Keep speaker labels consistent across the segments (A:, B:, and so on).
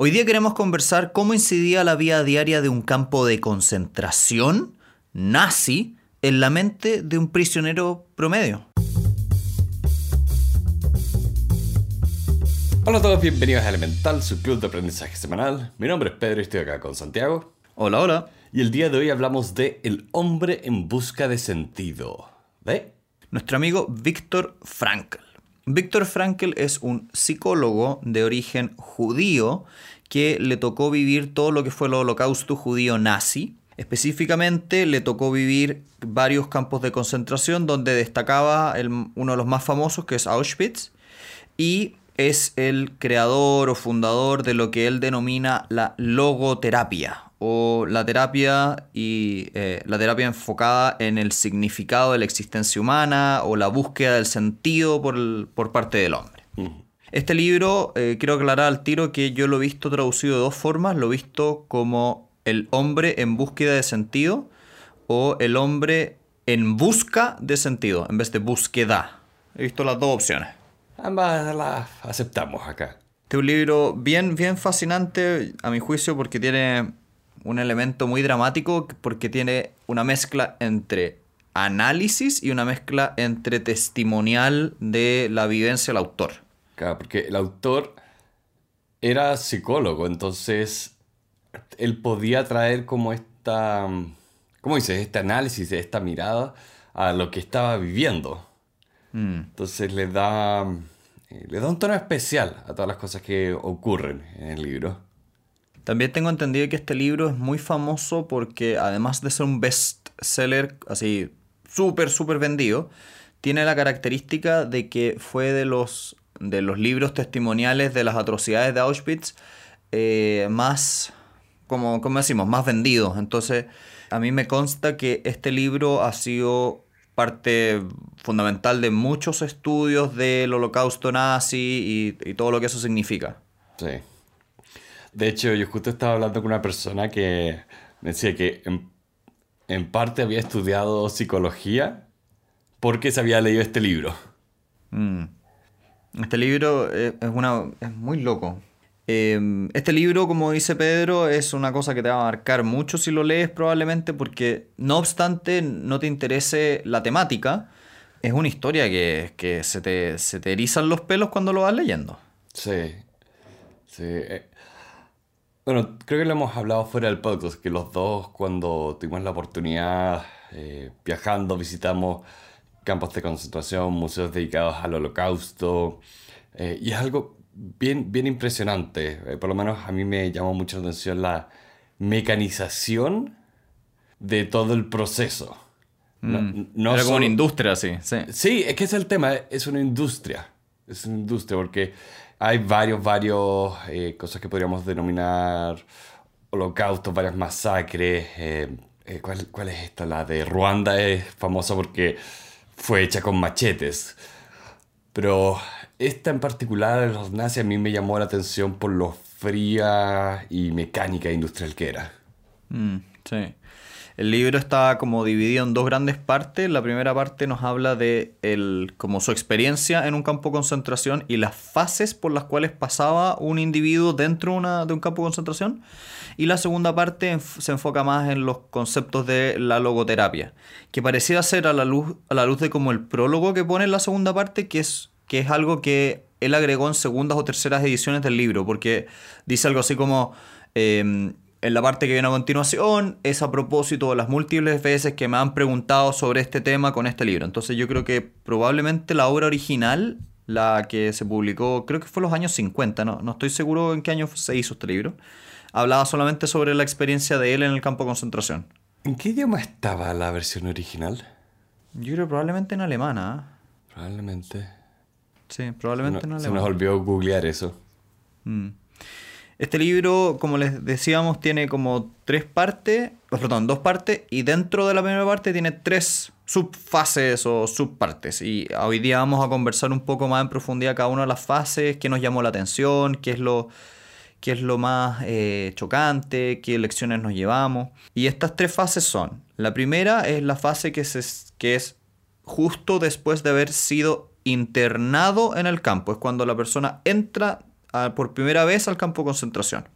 A: Hoy día queremos conversar cómo incidía la vida diaria de un campo de concentración nazi en la mente de un prisionero promedio.
B: Hola a todos, bienvenidos a Elemental, su club de aprendizaje semanal. Mi nombre es Pedro y estoy acá con Santiago.
A: Hola, hola.
B: Y el día de hoy hablamos de El hombre en busca de sentido. ¿De?
A: Nuestro amigo Víctor Frankl. Víctor Frankl es un psicólogo de origen judío que le tocó vivir todo lo que fue el holocausto judío nazi. Específicamente le tocó vivir varios campos de concentración donde destacaba uno de los más famosos que es Auschwitz y es el creador o fundador de lo que él denomina la logoterapia o la terapia y eh, la terapia enfocada en el significado de la existencia humana o la búsqueda del sentido por, parte del hombre. Este libro, eh, quiero aclarar al tiro que yo lo he visto traducido de dos formas. Lo he visto como el hombre en búsqueda de sentido o el hombre en busca de sentido en vez de búsqueda. He visto las dos opciones.
B: Ambas las aceptamos acá.
A: Este es un libro bien, bien fascinante, a mi juicio, porque tiene un elemento muy dramático, porque tiene una mezcla entre análisis y una mezcla entre testimonial de la vivencia del autor.
B: Claro, porque el autor era psicólogo, entonces él podía traer como esta, ¿cómo dices? Este análisis, esta mirada a lo que estaba viviendo. Mm. Entonces le da, eh, le da un tono especial a todas las cosas que ocurren en el libro.
A: También tengo entendido que este libro es muy famoso porque además de ser un bestseller así súper, súper vendido, tiene la característica de que fue de los, de los libros testimoniales de las atrocidades de Auschwitz eh, más, como, como decimos, más vendidos. Entonces, a mí me consta que este libro ha sido parte fundamental de muchos estudios del holocausto nazi y, todo lo que eso significa.
B: Sí. De hecho, yo justo estaba hablando con una persona que me decía que en, parte había estudiado psicología porque se había leído este libro.
A: Mm. Este libro es, una, es muy loco. Em, este libro, como dice Pedro, es una cosa que te va a marcar mucho si lo lees probablemente porque no obstante no te interese la temática, es una historia que, se, te, se, te, erizan los pelos cuando lo vas leyendo.
B: Sí, sí. Bueno, creo que lo hemos hablado fuera del podcast, que los dos cuando tuvimos la oportunidad eh, viajando visitamos campos de concentración, museos dedicados al holocausto, eh, y es algo bien, bien impresionante. Eh, por lo menos a mí me llamó mucho la atención la mecanización de todo el proceso.
A: No, mm. Era como una industria, sí,
B: sí. Sí, es que es el tema, es una industria. Es una industria porque hay varios, varios eh, cosas que podríamos denominar holocaustos, varias masacres. Eh, ¿cuál, ¿Cuál es esta? La de Ruanda es famosa porque fue hecha con machetes. Pero esta en particular, los nazis, a mí me llamó la atención por lo fría y mecánica industrial que era.
A: Mm, sí. El libro está como dividido en dos grandes partes. La primera parte nos habla de el, como su experiencia en un campo de concentración y las fases por las cuales pasaba un individuo dentro una, de un campo de concentración. Y la segunda parte se enfoca más en los conceptos de la logoterapia, que parecía ser a la luz, a la luz de como el prólogo que pone en la segunda parte, que es que es algo que él agregó en segundas o terceras ediciones del libro, porque dice algo así como, em, en la parte que viene a continuación, es a propósito de las múltiples veces que me han preguntado sobre este tema con este libro. Entonces yo creo que probablemente la obra original, la que se publicó, creo que fue en los años 50, no, no estoy seguro en qué año se hizo este libro, hablaba solamente sobre la experiencia de él en el campo de concentración.
B: ¿En qué idioma estaba la versión original?
A: Yo creo probablemente en alemana.
B: ¿ah? Probablemente.
A: Sí, probablemente
B: no, Se nos olvidó googlear eso.
A: Mm. Este libro, como les decíamos, tiene como tres partes, perdón, dos partes, y dentro de la primera parte tiene tres subfases o subpartes. Y hoy día vamos a conversar un poco más en profundidad cada una de las fases, qué nos llamó la atención, qué es lo, qué es lo más eh, chocante, qué lecciones nos llevamos. Y estas tres fases son, la primera es la fase que, se, que es justo después de haber sido internado en el campo. Es cuando la persona entra por primera vez al campo de concentración.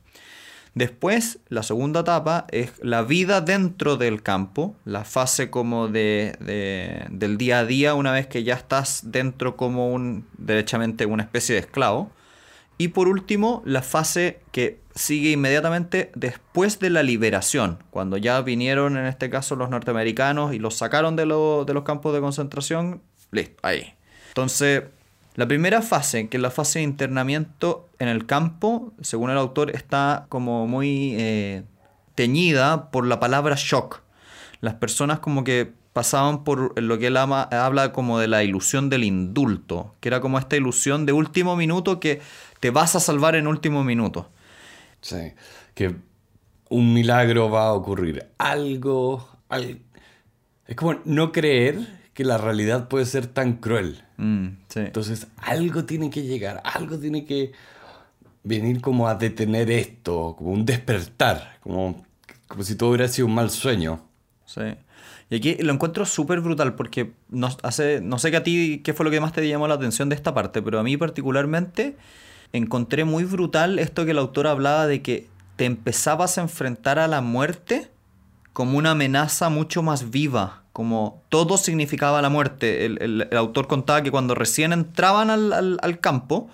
A: Después, la segunda etapa es la vida dentro del campo, la fase como de, de- del día a día, una vez que ya estás dentro como un, derechamente, una especie de esclavo. Y por último, la fase que sigue inmediatamente después de la liberación, cuando ya vinieron en este caso los norteamericanos y los sacaron de, de los campos de concentración, listo, ahí. Entonces, la primera fase, que es la fase de internamiento en el campo, según el autor, está como muy eh, teñida por la palabra shock. Las personas como que pasaban por lo que él ama- habla como de la ilusión del indulto, que era como esta ilusión de último minuto que te vas a salvar en último minuto.
B: Sí, que un milagro va a ocurrir. Algo, al- Es como no creer que la realidad puede ser tan cruel.
A: Mm, sí.
B: Entonces, algo tiene que llegar, algo tiene que venir como a detener esto, como un despertar, como, como si todo hubiera sido un mal sueño.
A: Sí. Y aquí lo encuentro súper brutal porque no, hace, no sé que a ti qué fue lo que más te llamó la atención de esta parte, pero a mí particularmente encontré muy brutal esto que el autor hablaba de que te empezabas a enfrentar a la muerte como una amenaza mucho más viva, como todo significaba la muerte. El, el- autor contaba que cuando recién entraban al, al- al campo,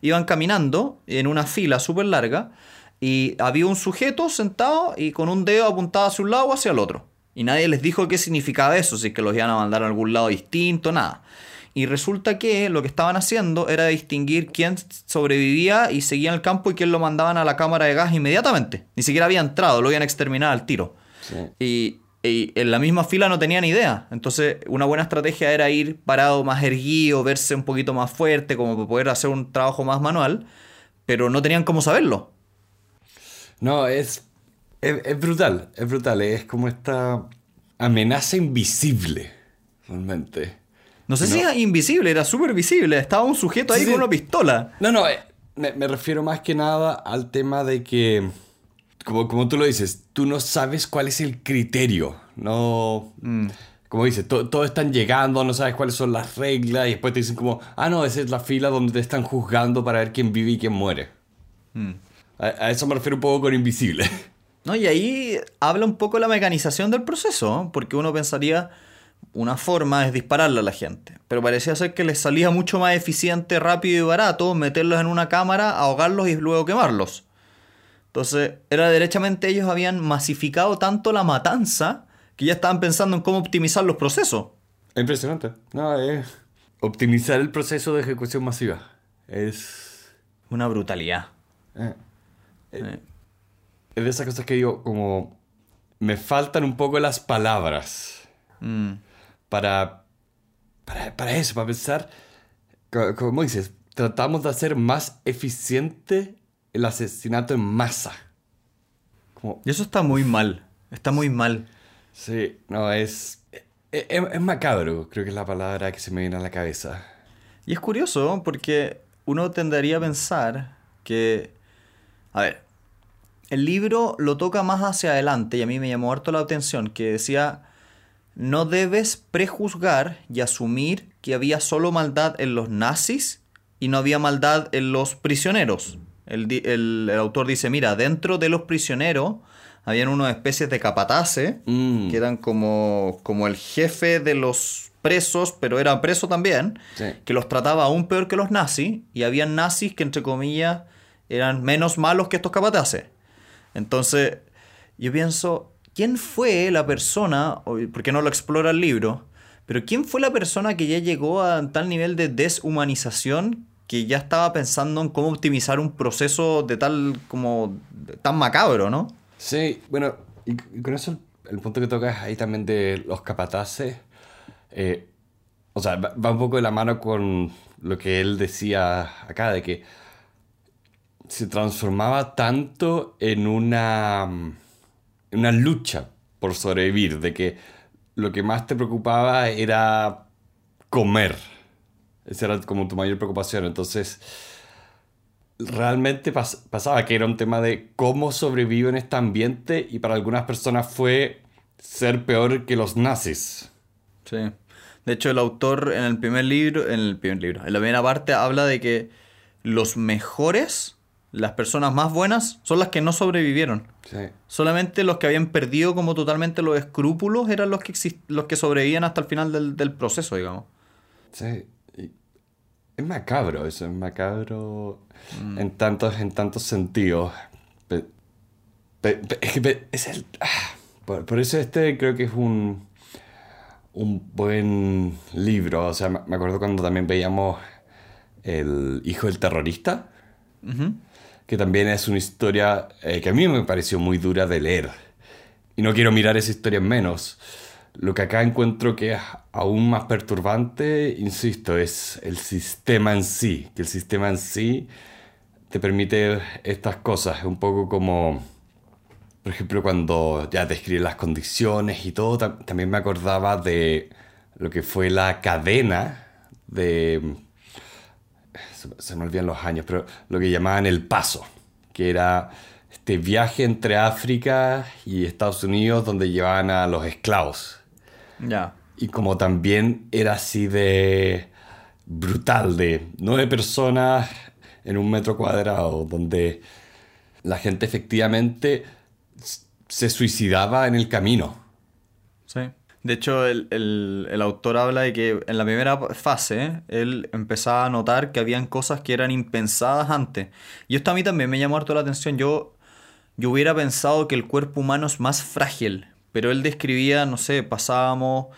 A: iban caminando en una fila súper larga y había un sujeto sentado y con un dedo apuntado hacia un lado o hacia el otro. Y nadie les dijo qué significaba eso, si es que los iban a mandar a algún lado distinto, nada. Y resulta que lo que estaban haciendo era distinguir quién sobrevivía y seguía en el campo y quién lo mandaban a la cámara de gas inmediatamente. Ni siquiera había entrado, lo habían exterminado al tiro.
B: Sí.
A: Y, y en la misma fila no tenían idea. Entonces, una buena estrategia era ir parado más erguido, verse un poquito más fuerte, como para poder hacer un trabajo más manual, pero no tenían cómo saberlo.
B: No, es, es, es brutal, es brutal, es como esta amenaza invisible, realmente.
A: No sé si era invisible, era súper visible. Estaba un sujeto ahí
B: Sí, sí.
A: con una pistola.
B: No, no, eh, me, me refiero más que nada al tema de que, como, como tú lo dices, tú no sabes cuál es el criterio, no... Como dices, to- todos están llegando, no sabes cuáles son las reglas y después te dicen como, ah, no, esa es la fila donde te están juzgando para ver quién vive y quién muere. A, a eso me refiero un poco con invisible.
A: ¿No? Y ahí habla un poco la mecanización del proceso, porque uno pensaría una forma es dispararle a la gente, pero parecía ser que les salía mucho más eficiente, rápido y barato meterlos en una cámara, ahogarlos y luego quemarlos. Entonces, era derechamente ellos habían masificado tanto la matanza que ya estaban pensando en cómo optimizar los procesos.
B: Impresionante. No, es optimizar el proceso de ejecución masiva. Es...
A: Una brutalidad.
B: eh, eh, es de esas cosas que digo, como... Me faltan un poco las palabras
A: Mm.
B: para, para, para eso, para pensar... co- Como dices, tratamos de hacer más eficiente el asesinato en masa. Como,
A: Y eso está muy mal. Está muy mal.
B: sí, no, es... Es, es macabro, creo que es la palabra que se me viene a la cabeza.
A: Y es curioso porque uno tendería a pensar que, a ver, el libro lo toca más hacia adelante y a mí me llamó harto la atención que decía, no debes prejuzgar y asumir que había solo maldad en los nazis y no había maldad en los prisioneros. El, el- el autor dice, mira, dentro de los prisioneros habían unas especies de capataces
B: Mm.
A: que eran como, como el jefe de los presos, pero era preso también,
B: Sí.
A: que los trataba aún peor que los nazis, y habían nazis que, entre comillas, eran menos malos que estos capataces. Entonces, yo pienso, ¿quién fue la persona, porque no lo explora el libro, pero quién fue la persona que ya llegó a tal nivel de deshumanización que ya estaba pensando en cómo optimizar un proceso de tal como tan macabro, ¿no?
B: Sí, bueno, y, con eso el, punto que tocas ahí también de los capataces, eh, o sea, va, un poco de la mano con lo que él decía acá, de que se transformaba tanto en una, en una lucha por sobrevivir, de que lo que más te preocupaba era comer. Esa era como tu mayor preocupación. Entonces, realmente pas- pasaba que era un tema de cómo sobrevivo en este ambiente y para algunas personas fue ser peor que los nazis.
A: Sí. De hecho, el autor en el primer libro, en el primer libro, en la primera parte habla de que los mejores las personas más buenas son las que no sobrevivieron.
B: Sí.
A: Solamente los que habían perdido como totalmente los escrúpulos eran los que, los que sobrevivían hasta el final del, del proceso, digamos.
B: Sí. Es macabro eso, es macabro
A: Mm.
B: en tantos, en tantos sentidos. Pe- pe- pe- es que pe- es el- ah, por, por eso este creo que es un, un buen libro. O sea, me acuerdo cuando también veíamos El hijo del terrorista, que también es una historia eh, que a mí me pareció muy dura de leer. Y no quiero mirar esa historia en menos. Lo que acá encuentro que es aún más perturbante, insisto, es el sistema en sí. Que el sistema en sí te permite estas cosas. Es un poco como, por ejemplo, cuando ya describe las condiciones y todo, tam- también me acordaba de lo que fue la cadena de se, se me olvidan los años, pero lo que llamaban el paso, que era este viaje entre África y Estados Unidos donde llevaban a los esclavos.
A: Ya.
B: Y como también era así de brutal, de nueve personas en un metro cuadrado, donde la gente efectivamente se suicidaba en el camino.
A: Sí. De hecho, el, el- el autor habla de que en la primera fase él empezaba a notar que habían cosas que eran impensadas antes. Y esto a mí también me llamó harto la atención. Yo, yo hubiera pensado que el cuerpo humano es más frágil, pero él describía, no sé, pasábamos,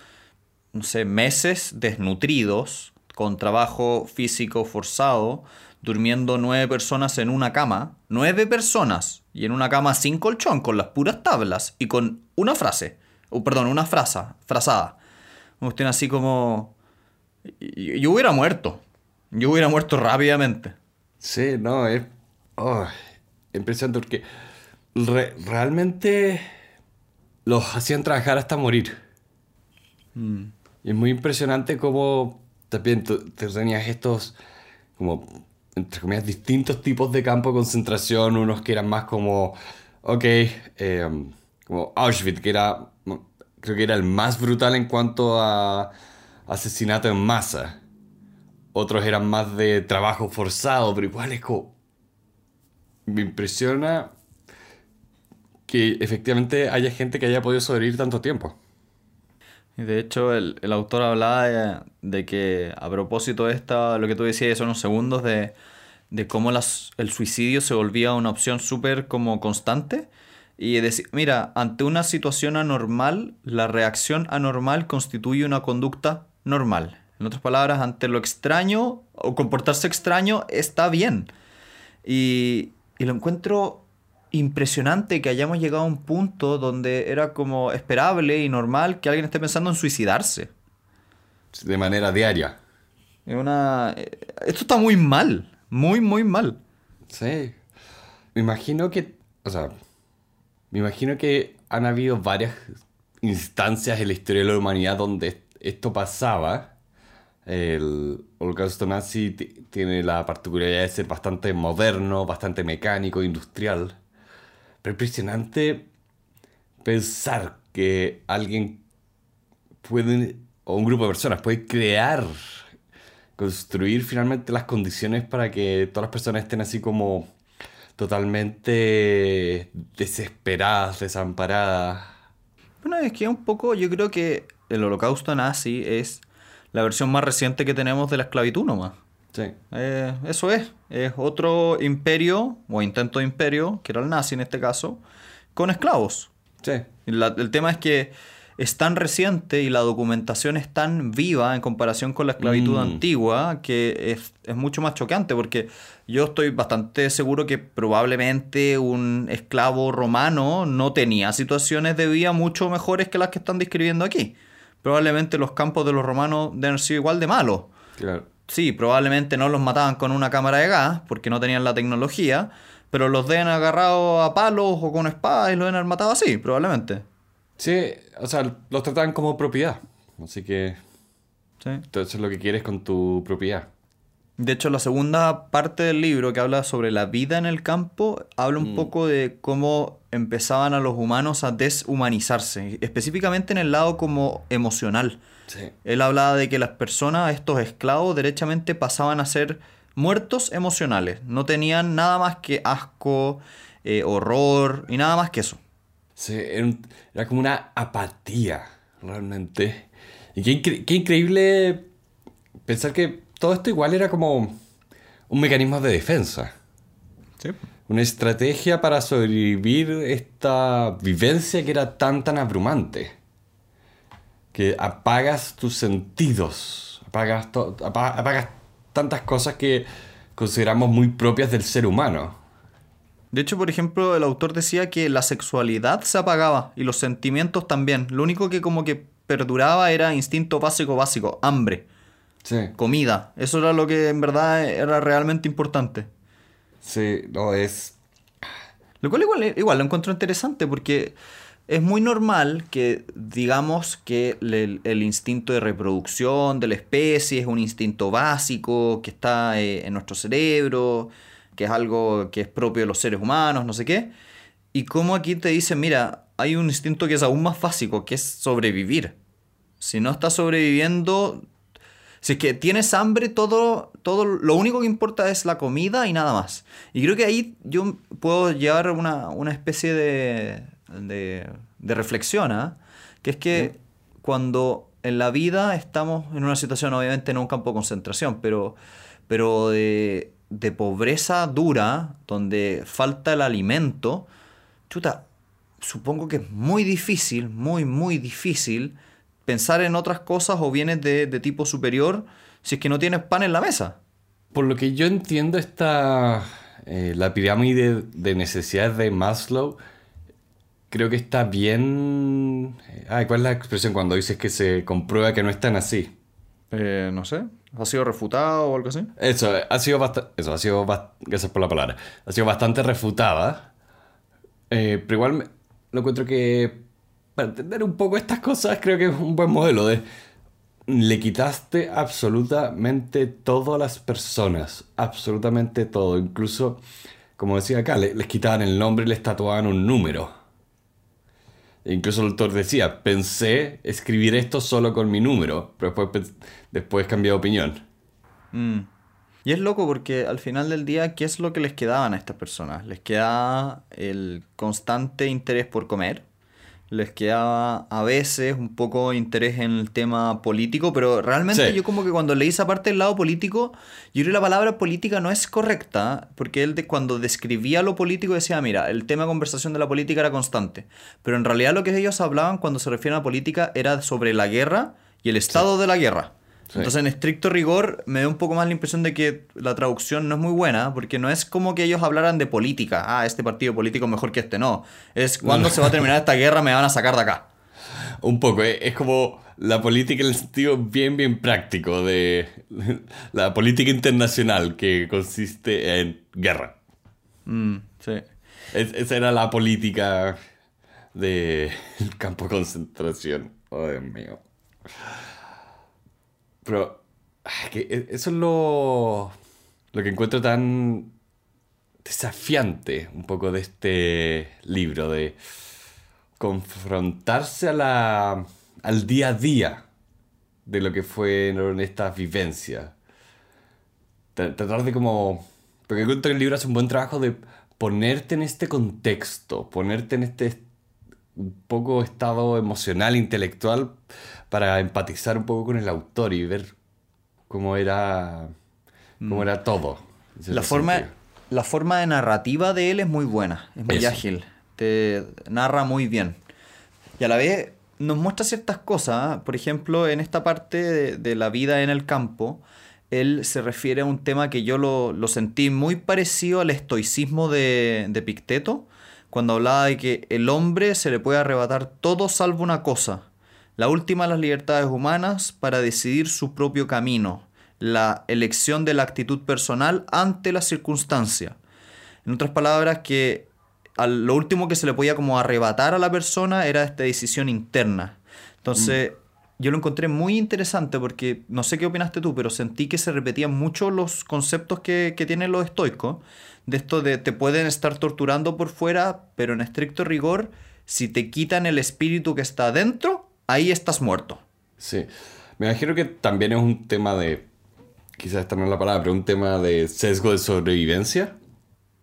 A: no sé, meses desnutridos, con trabajo físico forzado, durmiendo nueve personas en una cama, nueve personas, y en una cama sin colchón, con las puras tablas y con una frase, o perdón, una frase, frazada. Una así como... Yo hubiera muerto, yo hubiera muerto rápidamente.
B: Sí, no, es oh, impresionante porque re- realmente los hacían trabajar hasta morir. Y es muy impresionante cómo también te tenías estos, como, entre comillas, distintos tipos de campo de concentración, unos que eran más como, ok, eh, como Auschwitz, que era, creo que era el más brutal en cuanto a asesinato en masa. Otros eran más de trabajo forzado, pero igual es como... Me impresiona que efectivamente haya gente que haya podido sobrevivir tanto tiempo.
A: De hecho, el, el autor hablaba de, que a propósito de esta, lo que tú decías hace unos segundos, de, de cómo las- el suicidio se volvía una opción súper como constante. Y decir, mira, ante una situación anormal, la reacción anormal constituye una conducta normal. En otras palabras, ante lo extraño o comportarse extraño está bien. Y, y lo encuentro impresionante que hayamos llegado a un punto donde era como esperable y normal que alguien esté pensando en suicidarse.
B: De manera diaria.
A: Es una... eh, Esto está muy mal, muy, muy mal.
B: Sí. Me imagino que... O sea... Me imagino que han habido varias instancias en la historia de la humanidad donde esto pasaba. El holocausto nazi ti- tiene la particularidad de ser bastante moderno, bastante mecánico, industrial. Impresionante pensar que alguien puede, o un grupo de personas puede crear, construir finalmente las condiciones para que todas las personas estén así como totalmente desesperadas, desamparadas.
A: Bueno, es que un poco yo creo que el holocausto nazi es la versión más reciente que tenemos de la esclavitud nomás.
B: Sí.
A: Eh, eso es, es otro imperio o intento de imperio, que era el nazi en este caso, con esclavos.
B: Sí.
A: La- el tema es que es tan reciente y la documentación es tan viva en comparación con la esclavitud
B: Mm.
A: antigua que es, es mucho más chocante porque yo estoy bastante seguro que probablemente un esclavo romano no tenía situaciones de vida mucho mejores que las que están describiendo aquí. Probablemente los campos de los romanos deben haber sido igual de malos.
B: Claro.
A: Sí, probablemente no los mataban con una cámara de gas porque no tenían la tecnología, pero los deben agarrado a palos o con espadas y los deben matado así, probablemente.
B: Sí, o sea, los trataban como propiedad. Así que
A: Sí.
B: eso es lo que quieres con tu propiedad.
A: De hecho, la segunda parte del libro que habla sobre la vida en el campo, habla un poco de cómo empezaban a los humanos a deshumanizarse, específicamente en el lado como emocional.
B: Sí.
A: Él hablaba de que las personas, estos esclavos, derechamente pasaban a ser muertos emocionales. No tenían nada más que asco, eh, horror y nada más que eso.
B: Sí, era, como una apatía, realmente. Y qué, qué increíble pensar que todo esto igual era como un mecanismo de defensa.
A: Sí.
B: Una estrategia para sobrevivir esta vivencia que era tan, tan abrumante. Que apagas tus sentidos, apagas, apagas tantas cosas que consideramos muy propias del ser humano.
A: De hecho, por ejemplo, el autor decía que la sexualidad se apagaba y los sentimientos también. Lo único que como que perduraba era instinto básico básico, hambre.
B: Sí.
A: Comida. Eso era lo que en verdad era realmente importante.
B: Sí, no es.
A: Lo cual igual, igual lo encuentro interesante porque es muy normal que digamos que el, instinto de reproducción de la especie es un instinto básico que está eh, en nuestro cerebro, que es algo que es propio de los seres humanos, no sé qué. Y como aquí te dicen, mira, hay un instinto que es aún más básico, que es sobrevivir. Si no estás sobreviviendo, si es que tienes hambre, todo, todo, lo único que importa es la comida y nada más. Y creo que ahí yo puedo llevar una, especie de, de, reflexión, ¿ah? que es que cuando en la vida estamos en una situación, obviamente no un campo de concentración, pero, pero de, de pobreza dura, donde falta el alimento, chuta, supongo que es muy difícil, muy, muy difícil pensar en otras cosas o bienes de, tipo superior si es que no tienes pan en la mesa.
B: Por lo que yo entiendo, esta, eh, la pirámide de necesidades de Maslow creo que está bien... Ay, ¿Cuál es la expresión cuando dices que se comprueba que no están así?
A: Eh, no sé. ¿Ha sido refutado o algo así?
B: Eso, ha sido bastante... Eso, ha sido... Gracias por la palabra. Ha sido bastante refutada. Eh, pero igual lo encuentro que para entender un poco estas cosas, creo que es un buen modelo de... Le quitaste absolutamente todo a las personas, absolutamente todo. Incluso, como decía acá, les quitaban el nombre y les tatuaban un número. E incluso el autor decía, pensé escribir esto solo con mi número, pero después, después cambié de opinión.
A: Mm. Y es loco porque al final del día, ¿qué es lo que les quedaban a estas personas? Les quedaba el constante interés por comer, les quedaba a veces un poco interés en el tema político, pero realmente yo como que cuando leí esa parte del lado político, yo creo que la palabra política no es correcta, porque él de, cuando describía lo político decía, mira, el tema de conversación de la política era constante, pero en realidad lo que ellos hablaban cuando se refieren a política era sobre la guerra y el estado de la guerra. Entonces, en estricto rigor, me da un poco más la impresión de que la traducción no es muy buena, porque no es como que ellos hablaran de política. Ah, este partido político es mejor que este. No. Es cuando se va a terminar esta guerra, me van a sacar de acá.
B: Un poco, eh, es como la política en el sentido bien, bien práctico de la política internacional que consiste en guerra.
A: Mm, sí.
B: esa era la política del campo de concentración. Oh, Dios mío. Pero e, eso es lo, lo que encuentro tan desafiante un poco de este libro, de confrontarse a la, al día a día de lo que fueron estas vivencias. Tratar de como... Porque encuentro que el libro hace un buen trabajo de ponerte en este contexto, ponerte en este un poco estado emocional, intelectual, para empatizar un poco con el autor y ver cómo era, cómo mm. era todo.
A: La forma, la forma de narrativa de él es muy buena, es muy ágil, te narra muy bien. Y a la vez nos muestra ciertas cosas, ¿eh? por ejemplo, en esta parte de, la vida en el campo, él se refiere a un tema que yo lo, lo sentí muy parecido al estoicismo de, de Picteto, cuando hablaba de que el hombre se le puede arrebatar todo salvo una cosa, la última de las libertades humanas para decidir su propio camino, la elección de la actitud personal ante la circunstancia. En otras palabras, que lo último que se le podía como arrebatar a la persona era esta decisión interna. Entonces, mm. yo lo encontré muy interesante porque, no sé qué opinaste tú, pero sentí que se repetían mucho los conceptos que, que tienen los estoicos, de esto de te pueden estar torturando por fuera, pero en estricto rigor, si te quitan el espíritu que está adentro, ahí estás muerto.
B: Sí. Me imagino que también es un tema de quizás esta no es la palabra, pero un tema de sesgo de sobrevivencia.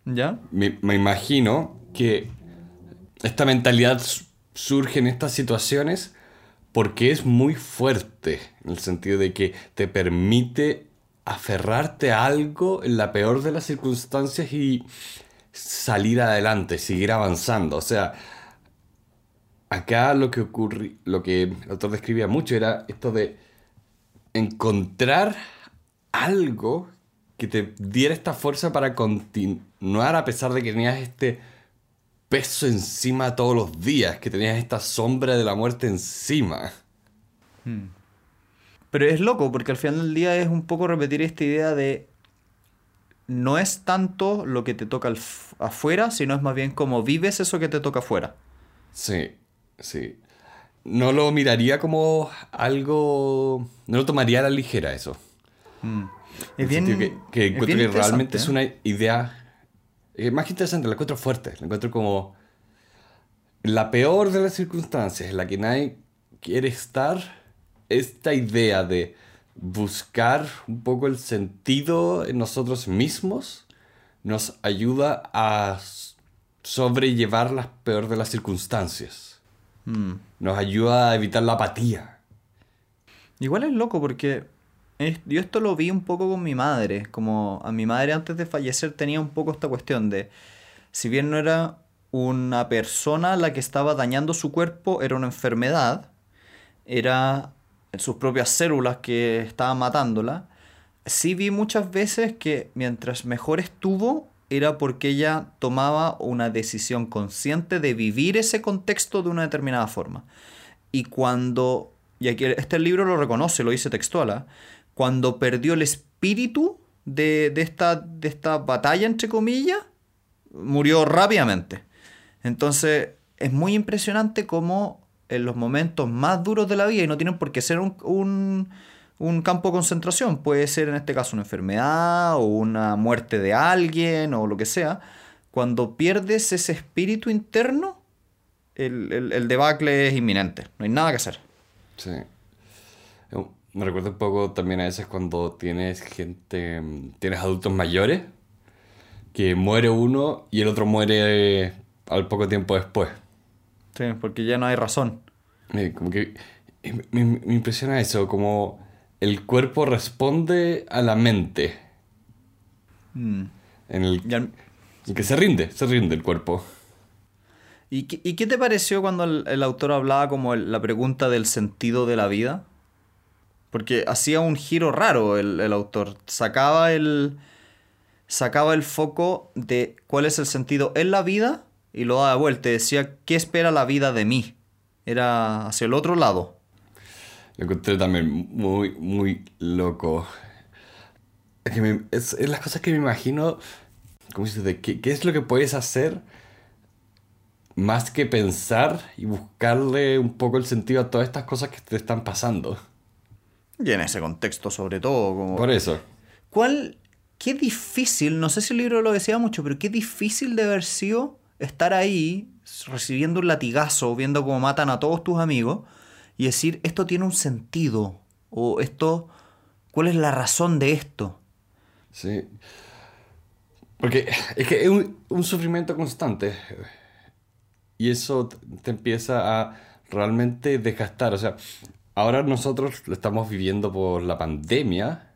A: ¿Ya?
B: Me, me imagino que esta mentalidad surge en estas situaciones porque es muy fuerte, en el sentido de que te permite aferrarte a algo en la peor de las circunstancias y salir adelante, seguir avanzando. O sea, acá lo que ocurre, lo que el autor describía mucho era esto de encontrar algo que te diera esta fuerza para continuar a pesar de que tenías este peso encima todos los días, que tenías esta sombra de la muerte encima.
A: Pero es loco, porque al final del día es un poco repetir esta idea de no es tanto lo que te toca afuera, sino es más bien cómo vives eso que te toca afuera.
B: Sí, sí. No lo miraría como algo... No lo tomaría a la ligera eso. En
A: Es bien,
B: que, que
A: es
B: encuentro
A: bien
B: que realmente es
A: ¿eh?
B: una idea eh, más que interesante, la encuentro fuerte, la encuentro como la peor de las circunstancias, en la que nadie quiere estar, esta idea de buscar un poco el sentido en nosotros mismos nos ayuda a sobrellevar las peor de las circunstancias.
A: Mm.
B: Nos ayuda a evitar la apatía.
A: Igual es loco porque es- yo esto lo vi un poco con mi madre, como a mi madre antes de fallecer tenía un poco esta cuestión de, si bien no era una persona la que estaba dañando su cuerpo, era una enfermedad, era sus propias células que estaban matándola, sí vi muchas veces que mientras mejor estuvo era porque ella tomaba una decisión consciente de vivir ese contexto de una determinada forma. Y cuando, y aquí este libro lo reconoce, lo dice textual, ¿ah? cuando perdió el espíritu de, de esta, de esta batalla, entre comillas, murió rápidamente. Entonces, es muy impresionante cómo en los momentos más duros de la vida, y no tienen por qué ser un, un campo de concentración, puede ser en este caso una enfermedad o una muerte de alguien o lo que sea, cuando pierdes ese espíritu interno, el, el, el debacle es inminente, no hay nada que hacer.
B: Sí. Eh, Me recuerda un poco también a veces cuando tienes gente, mm, tienes adultos mayores, que muere uno y el otro muere al poco tiempo después.
A: Sí, porque ya no hay razón.
B: Eh, Como que eh, me, me- me impresiona eso, como el cuerpo responde a la mente.
A: Mm.
B: En el,
A: Y al-
B: en que se rinde, se rinde el cuerpo.
A: ¿Y qué, y qué te pareció cuando el, el autor hablaba como el- la pregunta del sentido de la vida? Porque hacía un giro raro el, el autor. Sacaba el, sacaba el foco de cuál es el sentido en la vida y lo daba de vuelta. Decía, ¿qué espera la vida de mí? Era hacia el otro lado.
B: Lo encontré también muy, muy loco. Es, que me- es, es las cosas que me imagino, ¿cómo se dice? De ¿Qué, qué es lo que puedes hacer más que pensar y buscarle un poco el sentido a todas estas cosas que te están pasando?
A: Y en ese contexto sobre todo. Como...
B: Por eso.
A: ¿Cuál, qué difícil, no sé si el libro lo decía mucho, pero qué difícil de haber sido estar ahí recibiendo un latigazo, viendo cómo matan a todos tus amigos y decir, esto tiene un sentido, o esto, ¿cuál es la razón de esto?
B: Sí. Porque es que es un, un sufrimiento constante. Y eso te empieza a realmente desgastar. O sea, ahora nosotros lo estamos viviendo por la pandemia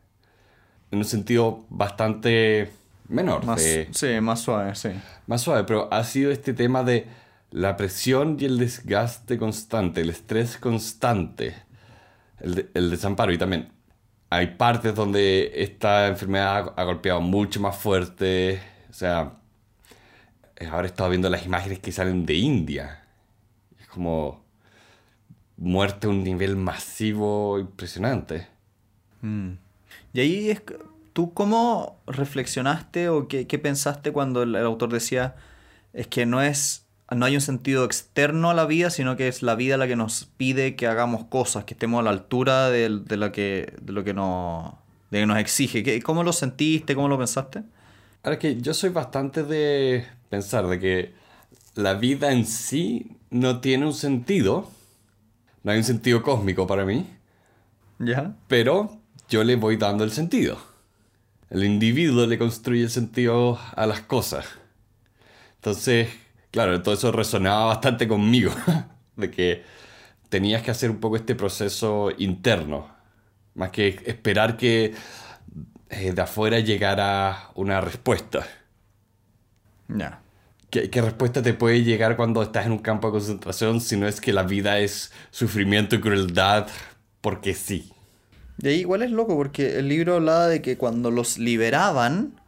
B: en un sentido bastante menor.
A: Más,
B: de-
A: sí, más suave, sí.
B: más suave, pero ha sido este tema de la presión y el desgaste constante, el estrés constante, el, el desamparo. Y también hay partes donde esta enfermedad ha, golpeado mucho más fuerte. O sea, eh, ahora he estado viendo las imágenes que salen de India. Es como muerte a un nivel masivo impresionante.
A: Y ahí es, ¿tú cómo reflexionaste o qué, qué pensaste cuando el, el autor decía, es que no es, no hay un sentido externo a la vida, sino que es la vida la que nos pide que hagamos cosas, que estemos a la altura del- de, lo que, de lo que nos, de que nos exige? ¿Qué- ¿Cómo lo sentiste? ¿Cómo lo pensaste?
B: Ahora que yo soy bastante de pensar de que la vida en sí no tiene un sentido, no hay un sentido cósmico para mí,
A: ¿Ya?
B: pero yo le voy dando el sentido. el individuo le construye sentido a las cosas. Entonces, claro, todo eso resonaba bastante conmigo, de que tenías que hacer un poco este proceso interno, más que esperar que eh, de afuera llegara una respuesta.
A: Ya.
B: ¿Qué, ¿Qué, respuesta te puede llegar cuando estás en un campo de concentración si no es que la vida es sufrimiento y crueldad porque sí?
A: Y ahí igual es loco porque el libro hablaba de que cuando los liberaban,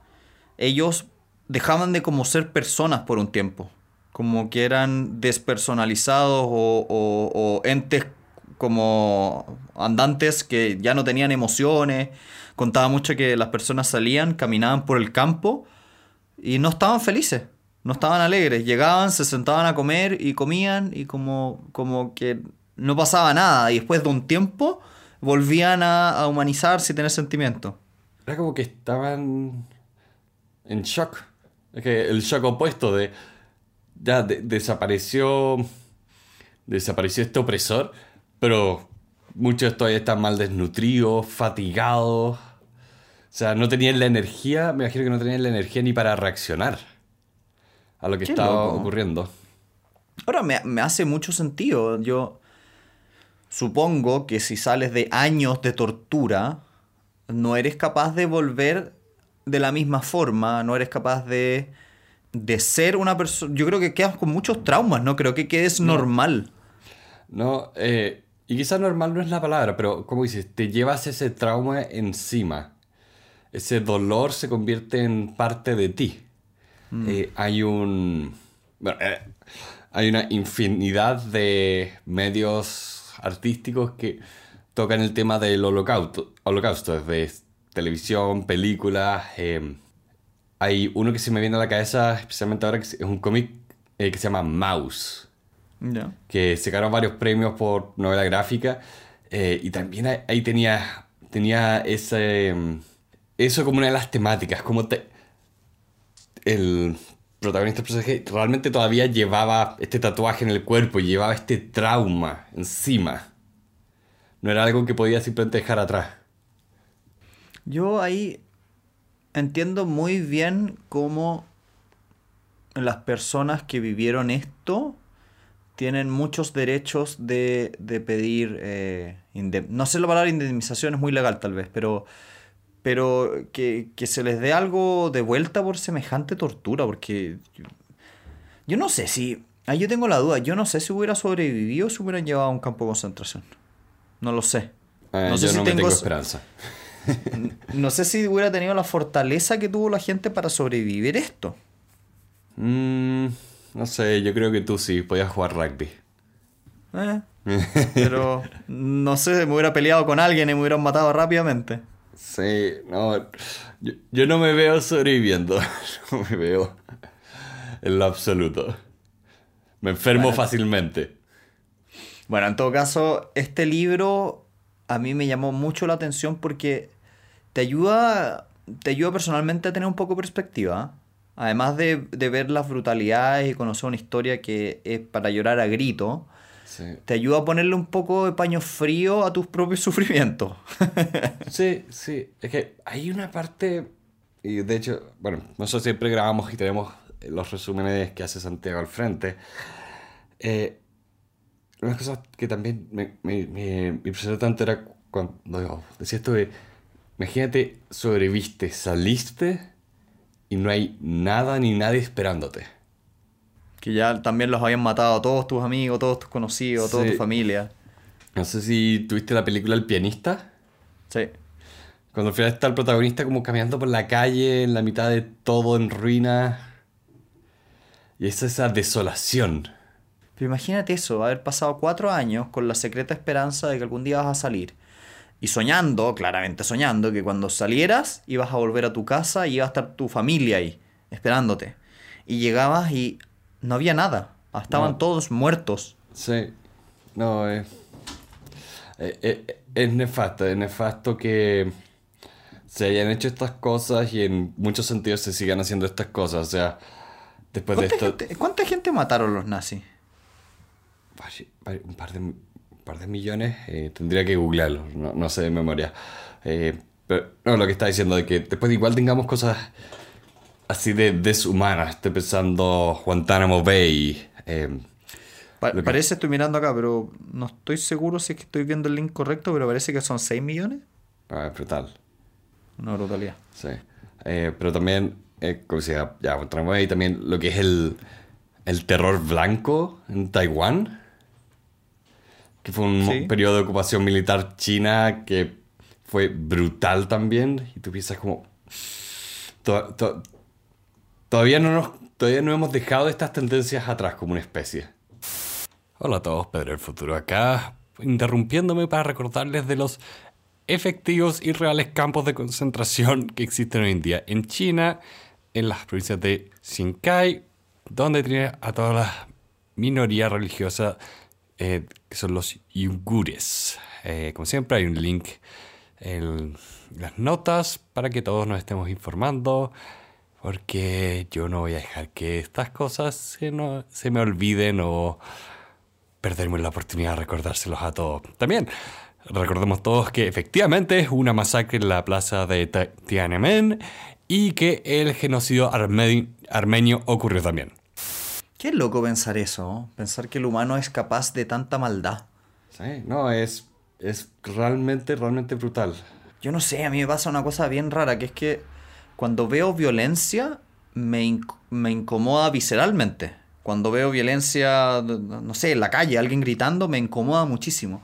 A: ellos dejaban de como ser personas por un tiempo. Como que eran despersonalizados o, o, o entes como andantes que ya no tenían emociones. Contaba mucho que las personas salían, caminaban por el campo y no estaban felices, no estaban alegres. Llegaban, se sentaban a comer y comían y como, como que no pasaba nada. Y después de un tiempo volvían a, a humanizarse y tener sentimientos.
B: Era como que estaban en shock. Es que el shock opuesto de ya de, desapareció desapareció este opresor, pero muchos todavía están mal desnutridos, fatigados. O sea, no tenían la energía, me imagino que no tenían la energía ni para reaccionar a lo que
A: Qué
B: estaba
A: loco.
B: ocurriendo.
A: Ahora me, me hace mucho sentido. Yo supongo que si sales de años de tortura, no eres capaz de volver de la misma forma, no eres capaz de, de ser una persona... Yo creo que quedas con muchos traumas, no creo que quedes normal.
B: No, eh, y quizás normal no es la palabra, pero como dices, te llevas ese trauma encima. Ese dolor se convierte en parte de ti. Eh, hay un. Bueno, eh, hay una infinidad de medios artísticos que tocan el tema del holocausto, holocausto desde televisión, películas. Hay uno que se me viene a la cabeza, especialmente ahora, que es un cómic eh, que se llama Mouse
A: Ya.
B: que se ganó varios premios por novela gráfica eh, y también ahí- tenía, tenía ese, mm, eso como una de las temáticas, como te, el protagonista del personaje realmente todavía llevaba este tatuaje en el cuerpo y llevaba este trauma encima. No era algo que podía simplemente dejar atrás.
A: Yo ahí entiendo muy bien cómo las personas que vivieron esto tienen muchos derechos de, de pedir, eh, no sé la palabra indemnización, es muy legal tal vez, pero, pero que, que se les dé algo de vuelta por semejante tortura, porque yo, yo no sé si, ahí yo tengo la duda, yo no sé si hubiera sobrevivido o si hubieran llevado a un campo de concentración. No lo sé.
B: Eh,
A: No sé
B: yo
A: si
B: no me
A: tengo
B: esperanza.
A: No sé si hubiera tenido la fortaleza que tuvo la gente para sobrevivir esto.
B: Mm, no sé, yo creo que tú sí podías jugar rugby.
A: Eh, Pero no sé, me hubiera peleado con alguien y me hubieran matado rápidamente.
B: Sí, no, yo, yo no me veo sobreviviendo, no me veo en lo absoluto. Me enfermo
A: Bueno.
B: fácilmente.
A: Bueno, en todo caso, este libro a mí me llamó mucho la atención porque te ayuda, te ayuda personalmente a tener un poco de perspectiva. Además de, de ver las brutalidades y conocer una historia que es para llorar a grito,
B: Sí,
A: te ayuda a ponerle un poco de paño frío a tus propios sufrimientos.
B: sí, sí, es que hay una parte, y de hecho, bueno, nosotros siempre grabamos y tenemos los resúmenes que hace Santiago al frente. Eh, una cosa que también me, me, me- me impresionó tanto era cuando decía esto de, imagínate, sobreviviste, saliste y no hay nada ni nadie esperándote.
A: Que ya también los habían matado a todos tus amigos, todos tus conocidos, toda
B: Sí.
A: tu familia.
B: No sé si tuviste la película El pianista.
A: Sí.
B: Cuando al final está el protagonista como caminando por la calle en la mitad de todo en ruinas. Y es esa desolación.
A: Pero imagínate eso, haber pasado cuatro años con la secreta esperanza de que algún día vas a salir. Y soñando, claramente soñando, que cuando salieras ibas a volver a tu casa y iba a estar tu familia ahí, esperándote. Y llegabas y no había nada. Estaban
B: No.
A: todos muertos.
B: Sí. No, eh, eh, eh, es nefasto. Es nefasto que se hayan hecho estas cosas y en muchos sentidos se sigan haciendo estas cosas. O sea, después de
A: ¿Cuánta,
B: esto...
A: gente, cuánta gente mataron los nazis?
B: Un par de, un par de millones, eh, tendría que googlearlo, no, no sé de memoria. Eh, Pero no, lo que está diciendo de que después igual tengamos cosas así de deshumanas. Estoy pensando Guantánamo Bay. eh,
A: Pa-
B: que-
A: Parece, estoy mirando acá, pero no estoy seguro si es que estoy viendo el link correcto, pero parece que son 6 millones.
B: ah, es brutal.
A: Una brutalidad.
B: Sí. Eh, pero también, eh, como decía, ya, Guantánamo Bay, también lo que es el, el terror blanco en Taiwán. Que fue un
A: Sí.
B: periodo de ocupación militar china que fue brutal también. Y tú piensas como... to- to- todavía, no nos, todavía no hemos dejado estas tendencias atrás como una especie. Hola a todos, Pedro del Futuro acá, interrumpiéndome para recordarles de los efectivos y reales campos de concentración que existen hoy en día en China, en las provincias de Xinjiang, donde tiene a toda la minoría religiosa eh, que son los yugures. Eh, como siempre hay un link en las notas para que todos nos estemos informando, porque yo no voy a dejar que estas cosas se, no- se me olviden o perderme la oportunidad de recordárselos a todos. También recordemos todos que efectivamente es una masacre en la plaza de Tiananmen y que el genocidio arme- armenio ocurrió también.
A: Qué loco pensar eso, ¿no? pensar que el humano es capaz de tanta maldad.
B: Sí, no, es, es realmente, realmente brutal.
A: Yo no sé, a mí me pasa una cosa bien rara, que es que cuando veo violencia me, inc- me incomoda visceralmente. Cuando veo violencia, no sé, en la calle, alguien gritando, me incomoda muchísimo.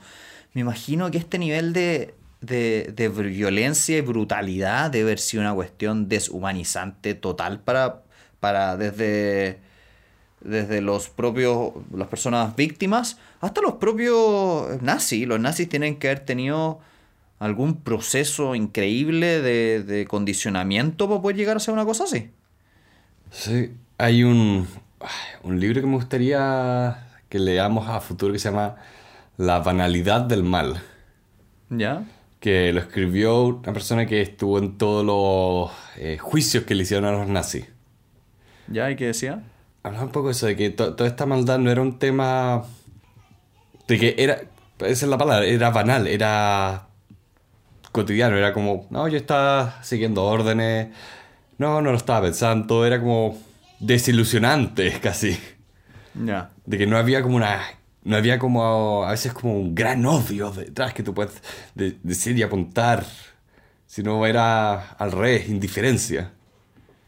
A: Me imagino que este nivel de, de, de violencia y brutalidad debe haber sido una cuestión deshumanizante total para, para desde, desde los propios, las personas víctimas hasta los propios nazis. Los nazis tienen que haber tenido algún proceso increíble de, de condicionamiento para poder llegar a ser una cosa así.
B: Sí, hay un, un libro que me gustaría que leamos a futuro que se llama La banalidad del mal,
A: ¿Ya?
B: que lo escribió una persona que estuvo en todos los eh, juicios que le hicieron a los nazis.
A: ¿Ya? ¿Y qué decía?
B: Hablaba un poco de eso, de que to- toda esta maldad no era un tema... De que era... Esa es la palabra, era banal, era cotidiano, era como, no, yo estaba siguiendo órdenes, no, no lo estaba pensando, era como desilusionante casi.
A: Ya.
B: De que no había como una... No había como a veces como un gran odio detrás que tú puedes de- decir y apuntar, sino era al revés, indiferencia.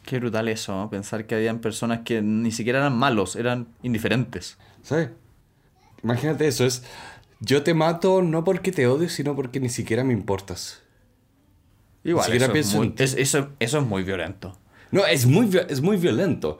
A: Qué brutal eso, ¿no? Pensar que habían personas que ni siquiera eran malos, eran indiferentes.
B: ¿Sí? Imagínate eso, es... Yo te mato no porque te odio, sino porque ni siquiera me importas.
A: Igual, eso, es muy, es- eso, eso es muy violento.
B: No, es muy, es muy violento.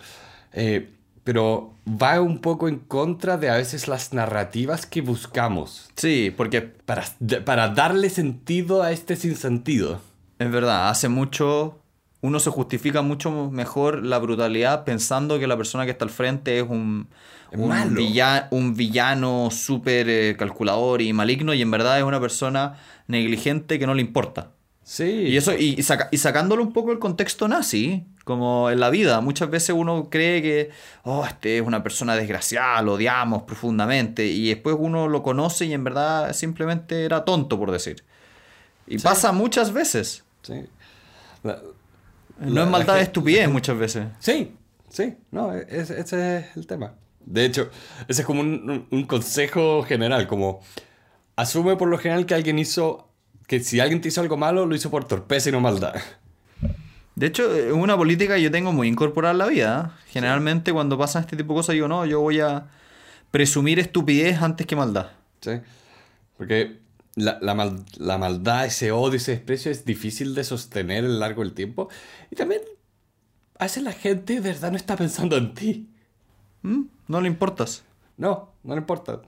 B: Eh, pero va un poco en contra de a veces las narrativas que buscamos
A: Sí, porque
B: para, para darle sentido a este sinsentido.
A: es verdad, hace mucho uno se justifica mucho mejor la brutalidad pensando que la persona que está al frente es un, un,
B: malo.
A: villa- un villano súper eh, calculador y maligno y en verdad es una persona negligente que no le importa.
B: Sí.
A: Y eso, y, y saca- y sacándolo un poco del contexto nazi, como en la vida, muchas veces uno cree que, oh, este es una persona desgraciada, lo odiamos profundamente, y después uno lo conoce y en verdad simplemente era tonto, por decir. Y pasa muchas veces.
B: Sí. La-
A: No es maldad de
B: gen-
A: estupidez muchas veces.
B: Sí, sí, no, e- es- ese es el tema. De hecho, ese es como un, consejo general, como asume por lo general que alguien hizo, que si alguien te hizo algo malo, lo hizo por torpeza y no maldad.
A: De hecho, es una política que yo tengo muy incorporada en la vida. ¿eh? Generalmente cuando pasan este tipo de cosas digo, no, yo voy a presumir estupidez antes que maldad.
B: ¿Sí? Porque la, la mal- la maldad, ese odio, ese desprecio es difícil de sostener a lo largo del tiempo. Y también, a veces la gente de verdad no está pensando en ti.
A: ¿Mm? No le importas.
B: No, no le importa.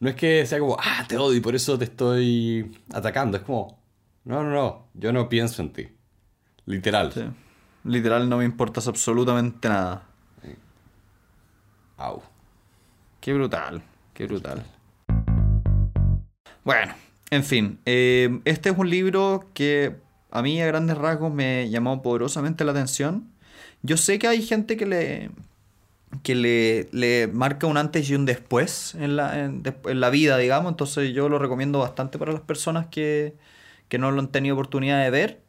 B: No es que sea como, ah, te odio y por eso te estoy atacando. Es como, no, no, no, yo no pienso en ti. Literal.
A: Sí. Literal, no me importas absolutamente nada.
B: Au.
A: Qué brutal, qué brutal. Bueno, en fin, eh, este es un libro que a mí a grandes rasgos me llamó poderosamente la atención. Yo sé que hay gente que le que le, le marca un antes y un después en la, en, en la vida, digamos, entonces yo lo recomiendo bastante para las personas que, que no lo han tenido oportunidad de ver.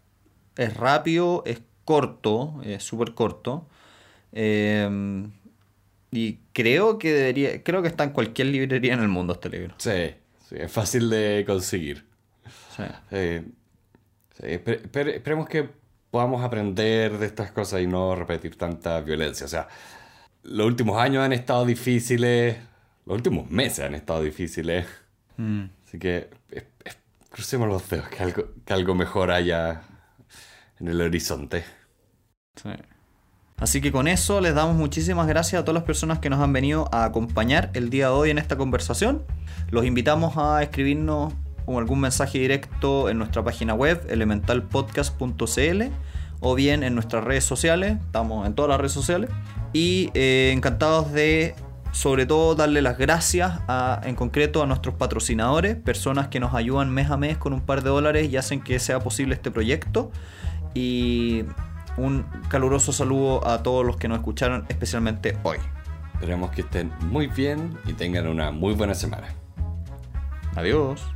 A: es rápido, es corto, es súper corto. Eh, y creo que debería, creo que está en cualquier librería en el mundo este libro.
B: Sí, sí es fácil de conseguir.
A: Sí.
B: Eh, sí, espe- espe- esperemos que podamos aprender de estas cosas y no repetir tanta violencia. O sea, los últimos años han estado difíciles, los últimos meses han estado difíciles.
A: Mm.
B: Así que es- es- crucemos los dedos, que algo, que algo mejor haya en el horizonte.
A: Sí. Así que con eso les damos muchísimas gracias a todas las personas que nos han venido a acompañar el día de hoy en esta conversación. Los invitamos a escribirnos o algún mensaje directo en nuestra página web elementalpodcast.cl o bien en nuestras redes sociales, estamos en todas las redes sociales y eh, encantados de sobre todo darle las gracias en concreto a nuestros patrocinadores, personas que nos ayudan mes a mes con un par de dólares y hacen que sea posible este proyecto y un caluroso saludo a todos los que nos escucharon, especialmente hoy.
B: Esperemos que estén muy bien y tengan una muy buena semana.
A: Adiós.